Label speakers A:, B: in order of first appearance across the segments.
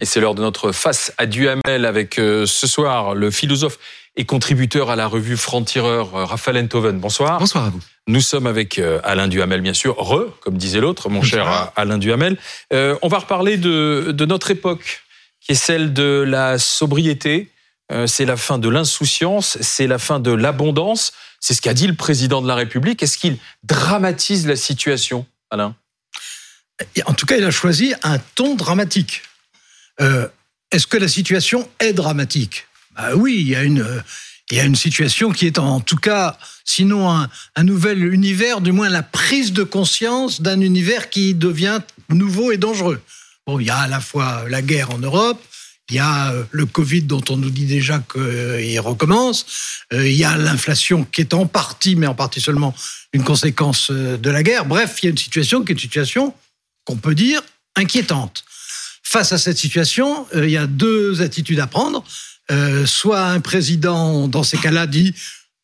A: Et c'est l'heure de notre face à Duhamel avec euh, ce soir le philosophe et contributeur à la revue Franc-Tireur, euh, Raphaël Enthoven. Bonsoir.
B: Bonsoir à vous.
A: Nous sommes avec euh, Alain Duhamel, bien sûr. Re, comme disait l'autre, mon cher Alain Duhamel. on va reparler de, de, notre époque, qui est celle de la sobriété. c'est la fin de l'insouciance, c'est la fin de l'abondance. C'est ce qu'a dit le président de la République. Est-ce qu'il dramatise la situation, Alain?
C: En tout cas, il a choisi un ton dramatique. Euh, est-ce que la situation est dramatique? Bah Oui, il y, a une, il y a une situation qui est en tout cas, sinon un, un nouvel univers, du moins la prise de conscience d'un univers qui devient nouveau et dangereux. Bon, il y a à la fois la guerre en Europe, il y a euh, le Covid dont on nous dit déjà qu'il recommence. Euh, il y a l'inflation qui est en partie, mais en partie seulement, une conséquence de la guerre. Bref, il y a une situation qui est une situation qu'on peut dire inquiétante face à cette situation, euh, il y a deux attitudes à prendre. Euh, soit un président, dans ces cas-là, dit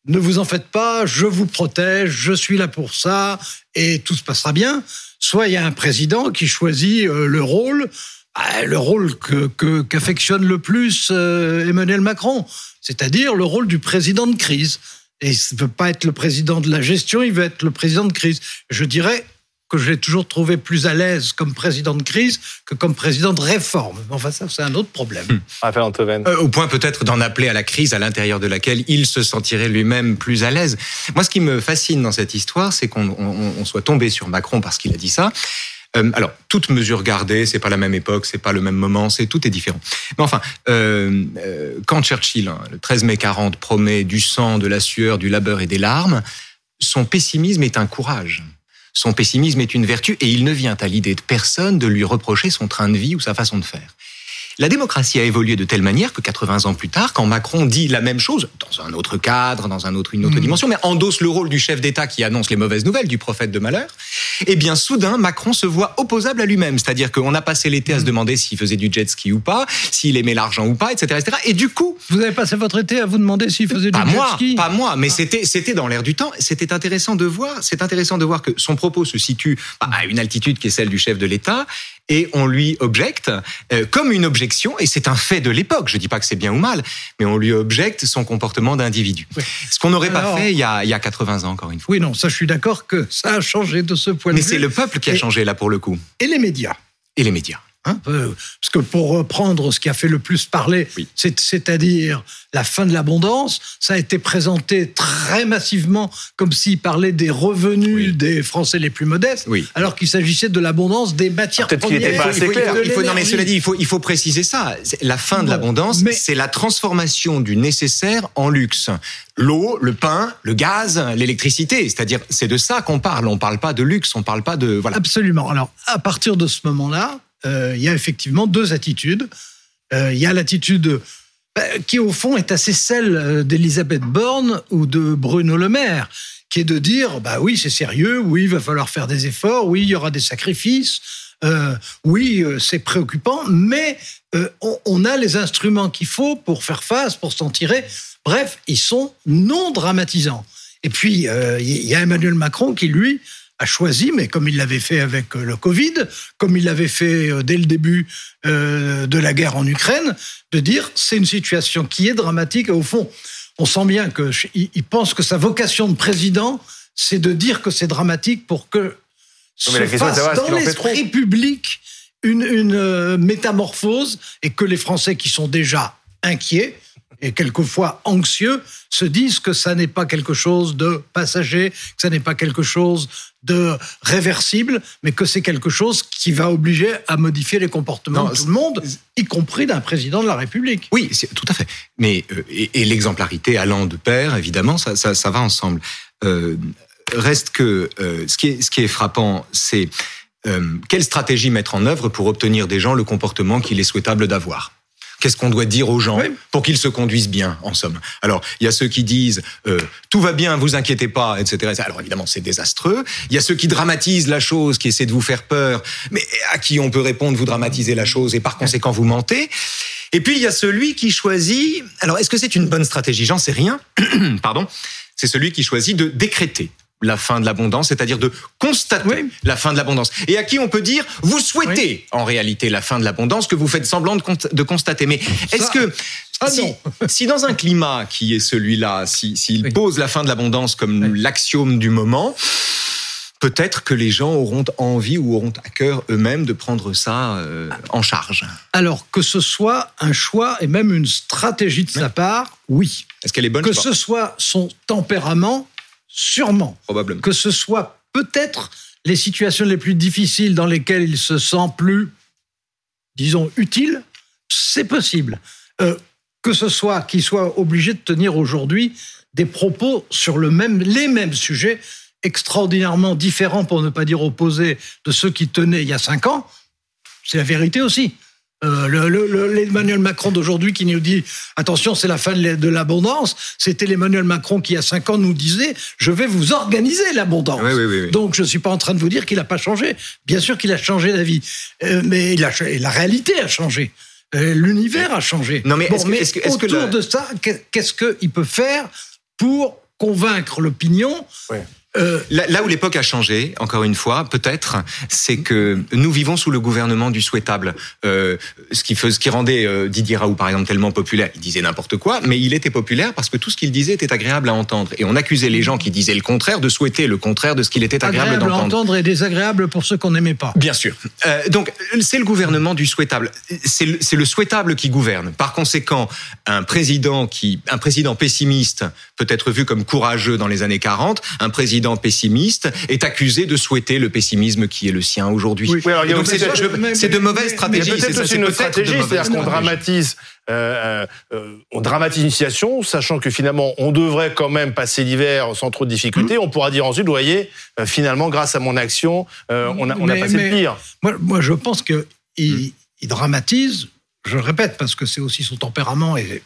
C: ne vous en faites pas, je vous protège, je suis là pour ça, et tout se passera bien. Soit il y a un président qui choisit euh, le rôle, bah, le rôle que qu'affectionne le plus Emmanuel Macron, c'est-à-dire le rôle du président de crise. Et il ne veut pas être le président de la gestion, il veut être le président de crise. Je dirais que j'ai toujours trouvé plus à l'aise comme président de crise que comme président de réforme. Enfin, ça, c'est un autre problème.
B: Hum. Euh, au point peut-être d'en appeler à la crise à l'intérieur de laquelle il se sentirait lui-même plus à l'aise. Moi, ce qui me fascine dans cette histoire, c'est qu'on soit tombé sur Macron parce qu'il a dit ça. Euh, alors, toute mesure gardée, c'est pas la même époque, c'est pas le même moment, c'est tout est différent. Mais enfin, euh, euh quand Churchill, hein, le 13 mai 40, promet du sang, de la sueur, du labeur et des larmes, son pessimisme est un courage. Son pessimisme est une vertu et il ne vient à l'idée de personne de lui reprocher son train de vie ou sa façon de faire. La démocratie a évolué de telle manière que 80 ans plus tard, quand Macron dit la même chose, dans un autre cadre, dans un autre, une autre hmm. dimension, mais endosse le rôle du chef d'État qui annonce les mauvaises nouvelles, du prophète de malheur, eh bien, soudain, Macron se voit opposable à lui-même. C'est-à-dire qu'on a passé l'été à se hmm. demander s'il faisait du jet ski ou pas, s'il aimait l'argent ou pas, etc., etc. Et du coup.
C: Vous avez passé votre été à vous demander s'il faisait du jet ski?
B: Pas moi, mais ah. c'était, c'était dans l'air du temps. C'était intéressant de voir, c'est intéressant de voir que son propos se situe à une altitude qui est celle du chef de l'État et on lui objecte euh, comme une objection, et c'est un fait de l'époque, je dis pas que c'est bien ou mal, mais on lui objecte son comportement d'individu. Ce qu'on n'aurait pas fait il y, a, il y a 80 ans, encore une fois.
C: Oui, non, ça je suis d'accord que ça a changé de ce point de
B: vue. Mais c'est le peuple qui a changé là pour le coup.
C: Et les médias.
B: Et les médias.
C: Hein euh, parce que pour reprendre ce qui a fait le plus parler, c'est-à-dire la fin de l'abondance, ça a été présenté très massivement comme s'il parlait des revenus des Français les plus modestes, alors qu'il s'agissait de l'abondance des matières premières.
B: Pas assez clair. Il faut, non, mais cela dit, il faut, il faut préciser ça. La fin de l'abondance, c'est la transformation du nécessaire en luxe. L'eau, le pain, le gaz, l'électricité, c'est-à-dire c'est de ça qu'on parle. On parle pas de luxe, on parle pas de voilà.
C: Absolument. Alors à partir de ce moment-là, il y a effectivement deux attitudes. Euh, il y a l'attitude euh, qui, au fond, est assez celle d'Elisabeth Borne ou de Bruno Le Maire, qui est de dire, bah oui, c'est sérieux, oui, il va falloir faire des efforts, oui, il y aura des sacrifices, oui, c'est préoccupant, mais on, a les instruments qu'il faut pour faire face, pour s'en tirer. Bref, ils sont non dramatisants. Et puis, il y a Emmanuel Macron qui, lui, a choisi, mais comme il l'avait fait avec euh, le Covid, comme il l'avait fait euh, dès le début euh, de la guerre en Ukraine, de dire c'est une situation qui est dramatique. Et au fond, on sent bien qu'il pense que sa vocation de président, c'est de dire que c'est dramatique pour que se fasse dans l'esprit public une, une métamorphose et que les Français qui sont déjà inquiets et quelquefois anxieux se disent que ça n'est pas quelque chose de passager, que ça n'est pas quelque chose de réversible, mais que c'est quelque chose qui va obliger à modifier les comportements de tout le monde, y compris d'un président de la République.
B: Oui, tout à fait. Mais euh, et, l'exemplarité allant de pair, évidemment, ça, ça, va ensemble. Euh, reste que euh, ce, qui est, ce qui est frappant, c'est quelle stratégie mettre en œuvre pour obtenir des gens le comportement qu'il est souhaitable d'avoir? Qu'est-ce qu'on doit dire aux gens pour qu'ils se conduisent bien, en somme? Alors, il y a ceux qui disent euh, tout va bien, vous inquiétez pas, etc. Alors évidemment, c'est désastreux. Il y a ceux qui dramatisent la chose, qui essaient de vous faire peur, mais à qui on peut répondre vous dramatisez la chose et par conséquent vous mentez. Et puis il y a celui qui choisit. Alors, est-ce que c'est une bonne stratégie? J'en sais rien. Pardon. C'est celui qui choisit de décréter la fin de l'abondance, c'est-à-dire de constater la fin de l'abondance. Et à qui on peut dire, vous souhaitez en réalité la fin de l'abondance que vous faites semblant de, constater. Mais est-ce que ah si, dans un climat qui est celui-là, s'il pose la fin de l'abondance comme l'axiome du moment, peut-être que les gens auront envie ou auront à cœur eux-mêmes de prendre ça euh, en charge.
C: Alors que ce soit un choix et même une stratégie de sa part, oui.
B: Est-ce qu'elle est bonne
C: Que ce soit son tempérament, sûrement.
B: Probablement.
C: Que ce soit peut-être les situations les plus difficiles dans lesquelles il se sent plus, disons, utile, c'est possible. Euh, que ce soit qu'il soit obligé de tenir aujourd'hui des propos sur le même, les mêmes sujets extraordinairement différents, pour ne pas dire opposés, de ceux qui tenaient il y a cinq ans, c'est la vérité aussi. Euh, L'Emmanuel Macron d'aujourd'hui qui nous dit attention, c'est la fin de l'abondance. C'était l'Emmanuel Macron qui, il y a cinq ans, nous disait je vais vous organiser l'abondance. Donc, je ne suis pas en train de vous dire qu'il n'a pas changé. Bien sûr qu'il a changé d'avis, euh, mais il a, la réalité a changé. Euh, l'univers a changé. Non, mais, autour de ça, qu'est-ce qu'il peut faire pour convaincre l'opinion
B: euh, là, où l'époque a changé, encore une fois, peut-être, c'est que nous vivons sous le gouvernement du souhaitable. Euh, ce, qui ce qui rendait euh, Didier Raoult, par exemple, tellement populaire. Il disait n'importe quoi, mais il était populaire parce que tout ce qu'il disait était agréable à entendre. Et on accusait les gens qui disaient le contraire de souhaiter le contraire de ce qu'il était agréable,
C: agréable
B: d'entendre.
C: entendre et désagréable pour ceux qu'on n'aimait pas.
B: Bien sûr. donc, c'est le gouvernement du souhaitable. C'est le, le souhaitable qui gouverne. Par conséquent, un président qui, un président pessimiste peut être vu comme courageux dans les années 40, un président pessimiste est accusé de souhaiter le pessimisme qui est le sien aujourd'hui. c'est de mauvaises stratégies.
D: peut-être aussi une stratégie, c'est-à-dire qu'on dramatise. Euh, euh, on dramatise une situation, sachant que finalement on devrait quand même passer l'hiver sans trop de difficultés. Mmh. On pourra dire ensuite, vous voyez, euh, finalement grâce à mon action, on a, on a passé le pire.
C: Moi, moi, je pense que il, il dramatise. Je le répète parce que c'est aussi son tempérament et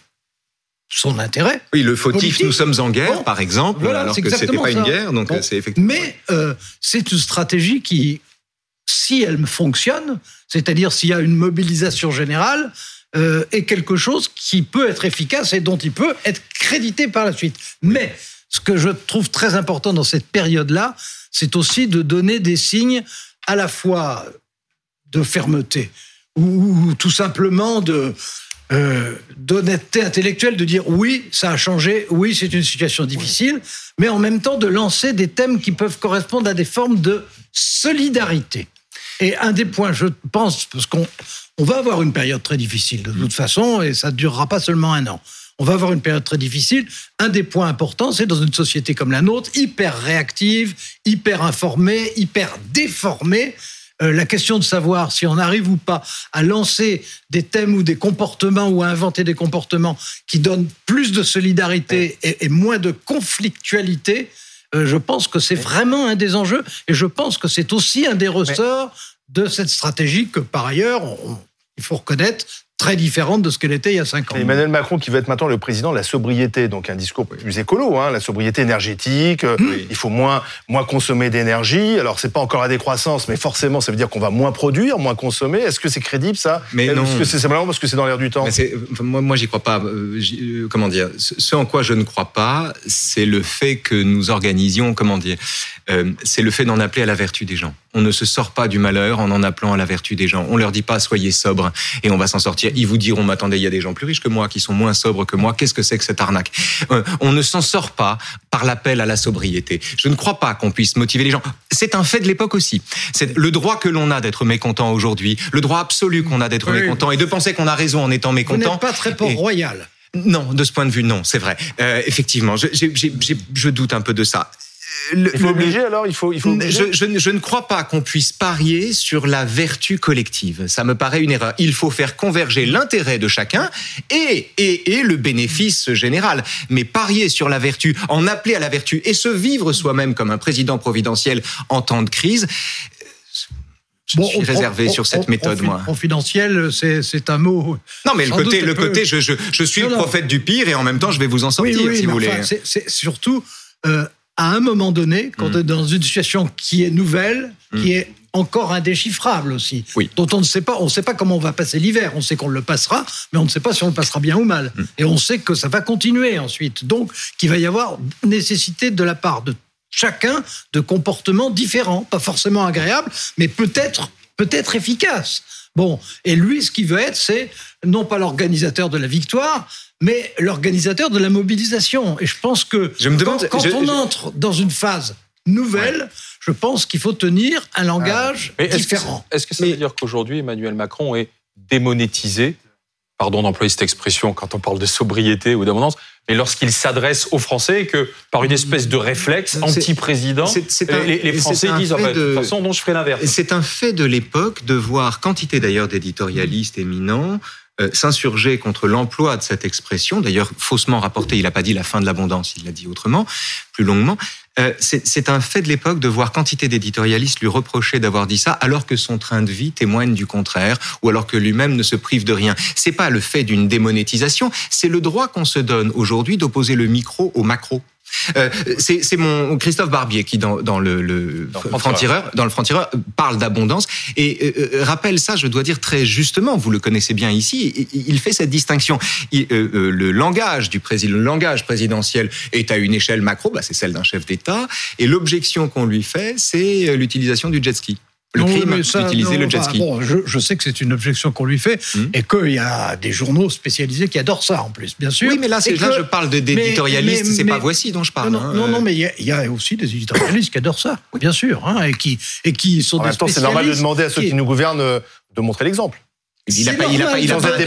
C: son intérêt.
B: Oui, le fautif, nous sommes en guerre, par exemple, alors que c'était pas une guerre, donc c'est effectivement.
C: Mais euh, c'est une stratégie qui, si elle fonctionne, c'est-à-dire s'il y a une mobilisation générale, euh, est quelque chose qui peut être efficace et dont il peut être crédité par la suite. Mais ce que je trouve très important dans cette période-là, c'est aussi de donner des signes à la fois de fermeté ou tout simplement de euh, d'honnêteté intellectuelle de dire oui, ça a changé, oui, c'est une situation difficile, mais en même temps de lancer des thèmes qui peuvent correspondre à des formes de solidarité. Et un des points, je pense, parce qu'on on va avoir une période très difficile de toute façon, et ça ne durera pas seulement un an. On va avoir une période très difficile. Un des points importants, c'est dans une société comme la nôtre, hyper réactive, hyper informée, hyper déformée, euh, la question de savoir si on arrive ou pas à lancer des thèmes ou des comportements ou à inventer des comportements qui donnent plus de solidarité et, moins de conflictualité, euh, je pense que c'est vraiment un des enjeux et je pense que c'est aussi un des ressorts de cette stratégie que par ailleurs, il faut reconnaître, très différente de ce qu'elle était il y a cinq ans.
D: Emmanuel Macron qui va être maintenant le président de la sobriété, donc un discours plus écolo, hein, la sobriété énergétique, euh, il faut moins, moins consommer d'énergie. Alors c'est pas encore la décroissance, mais forcément ça veut dire qu'on va moins produire, moins consommer. Est-ce que c'est crédible ça?
B: Mais non.
D: Est-ce que c'est simplement parce que c'est dans l'air du temps?
B: Moi, moi j'y crois pas. Euh, euh, comment dire? Ce en quoi je ne crois pas, c'est le fait que nous organisions, comment dire, c'est le fait d'en appeler à la vertu des gens. On ne se sort pas du malheur en en appelant à la vertu des gens. On leur dit pas soyez sobres et on va s'en sortir. Ils vous diront, m'attendez, il y a des gens plus riches que moi qui sont moins sobres que moi. Qu'est-ce que c'est que cette arnaque? Euh, On ne s'en sort pas par l'appel à la sobriété. Je ne crois pas qu'on puisse motiver les gens. C'est un fait de l'époque aussi. C'est le droit que l'on a d'être mécontent aujourd'hui, le droit absolu qu'on a d'être mécontent et de penser qu'on a raison en étant mécontent. Vous
C: pas très Port-Royal.
B: Non, de ce point de vue, non, c'est vrai. Euh, effectivement, je, je doute un peu de ça
D: il faut obliger alors il faut, il faut
B: je, je, ne crois pas qu'on puisse parier sur la vertu collective. Ça me paraît une erreur. Il faut faire converger l'intérêt de chacun et, et, et, le bénéfice général. Mais parier sur la vertu, en appeler à la vertu et se vivre soi-même comme un président providentiel en temps de crise, je suis réservé sur cette méthode, moi.
C: Confidentiel, c'est un mot.
B: Non, mais le côté, le côté, je, je, je suis le prophète du pire et en même temps, je vais vous en sortir, si vous voulez.
C: c'est surtout euh, à un moment donné, quand mm. on est dans une situation qui est nouvelle, qui mm. est encore indéchiffrable aussi, dont on ne sait pas, on ne sait pas comment on va passer l'hiver. On sait qu'on le passera, mais on ne sait pas si on le passera bien ou mal. Mm. Et on sait que ça va continuer ensuite. Donc, qu'il va y avoir nécessité de la part de chacun de comportements différents, pas forcément agréables, mais peut-être peut-être efficaces. Bon, et lui, ce qu'il veut être, c'est non pas l'organisateur de la victoire, mais l'organisateur de la mobilisation. Et je pense que
B: je me demande,
C: quand, on entre dans une phase nouvelle, je pense qu'il faut tenir un langage différent.
A: Est-ce que, ça veut dire qu'aujourd'hui, Emmanuel Macron est démonétisé Pardon d'employer cette expression quand on parle de sobriété ou d'abondance, mais lorsqu'il s'adresse aux Français que par une espèce de réflexe anti-président, les, les, Français disent en fait, de toute façon, non, je ferai l'inverse.
B: C'est un fait de l'époque de voir quantité d'ailleurs d'éditorialistes éminents euh, s'insurger contre l'emploi de cette expression, d'ailleurs faussement rapporté, il n'a pas dit la fin de l'abondance, il l'a dit autrement, plus longuement. Euh, c'est un fait de l'époque de voir quantité d'éditorialistes lui reprocher d'avoir dit ça, alors que son train de vie témoigne du contraire, ou alors que lui-même ne se prive de rien. C'est pas le fait d'une démonétisation, c'est le droit qu'on se donne aujourd'hui d'opposer le micro au macro. Euh, c'est mon Christophe Barbier qui dans, dans le, le franc-tireur dans le franc-tireur parle d'abondance. Et euh, euh, rappelle ça je dois dire très justement vous le connaissez bien ici il fait cette distinction. Le langage du président le langage présidentiel est à une échelle macro bah, c'est celle d'un chef d'État et l'objection qu'on lui fait c'est l'utilisation du jet ski le crime d'utiliser le jet ski.
C: bon, je, je, sais que c'est une objection qu'on lui fait hmm. et qu'il y a des journaux spécialisés qui adorent ça en plus, bien sûr.
B: Oui, mais là, là je parle d'éditorialistes, c'est pas voici dont je parle.
C: Non, non, non, mais il y, a, aussi des éditorialistes qui adorent ça, bien sûr, hein, et, qui, et qui sont
D: en
C: des
D: même temps, c'est normal de demander à ceux qui, nous gouvernent euh, de montrer l'exemple.
B: Il n'a pas, il a pas, il a pas,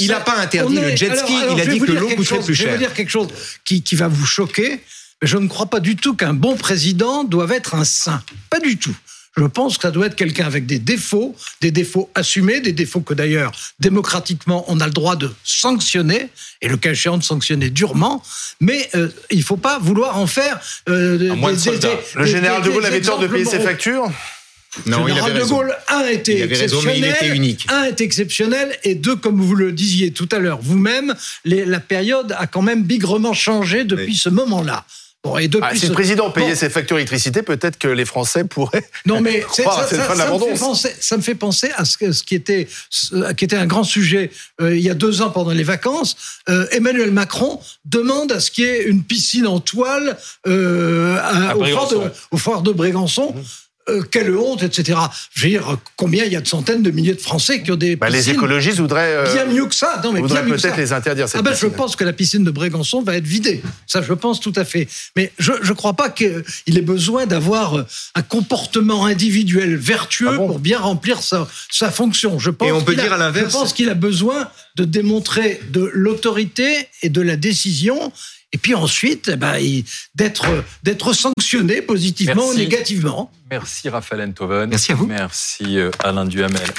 B: il a pas interdit le jet ski, il a dit que l'eau coûterait plus cher.
C: Je vais vous dire quelque chose qui, qui va vous choquer, mais je ne crois pas du tout qu'un bon président doive être un saint. Pas du tout. Je pense que ça doit être quelqu'un avec des défauts, des défauts assumés, des défauts que d'ailleurs, démocratiquement, on a le droit de sanctionner, et le cas échéant de sanctionner durement, mais euh, il ne faut pas vouloir en faire
A: euh, des, Le général de Gaulle avait tort de payer ses factures
C: non, il avait de Gaulle, un était exceptionnel, il était unique. un est exceptionnel, et deux, comme vous le disiez tout à l'heure vous-même, la période a quand même bigrement changé depuis ce moment-là.
D: Ah, si le président payait ses factures d'électricité, peut-être que les Français pourraient.
C: Non, mais ça, ça, me fait penser à ce, qui, était, qui était un grand sujet euh, il y a deux ans pendant les vacances. Euh, Emmanuel Macron demande à ce qu'il y ait une piscine en toile euh, au, fort de, au, fort de, Brégançon. Mmh. Euh, quelle honte, etc. Je veux dire, combien il y a de centaines de milliers de Français qui ont des
D: bah, Les écologistes voudraient...
C: Euh, bien mieux que ça. Non, mais
D: voudraient peut-être les interdire, cette
C: ah ben, Je pense que la piscine de Brégançon va être vidée. Ça, je pense tout à fait. Mais je ne crois pas qu'il ait besoin d'avoir euh, un comportement individuel vertueux ah pour bien remplir sa, sa fonction. Je pense
B: Et on peut dire à l'inverse...
C: Je pense qu'il a besoin de démontrer de l'autorité et de la décision et puis ensuite, eh ben, d'être d'être sanctionné positivement ou négativement.
A: Merci Raphaël Enthoven.
B: Merci à vous.
A: Merci euh, Alain Duhamel.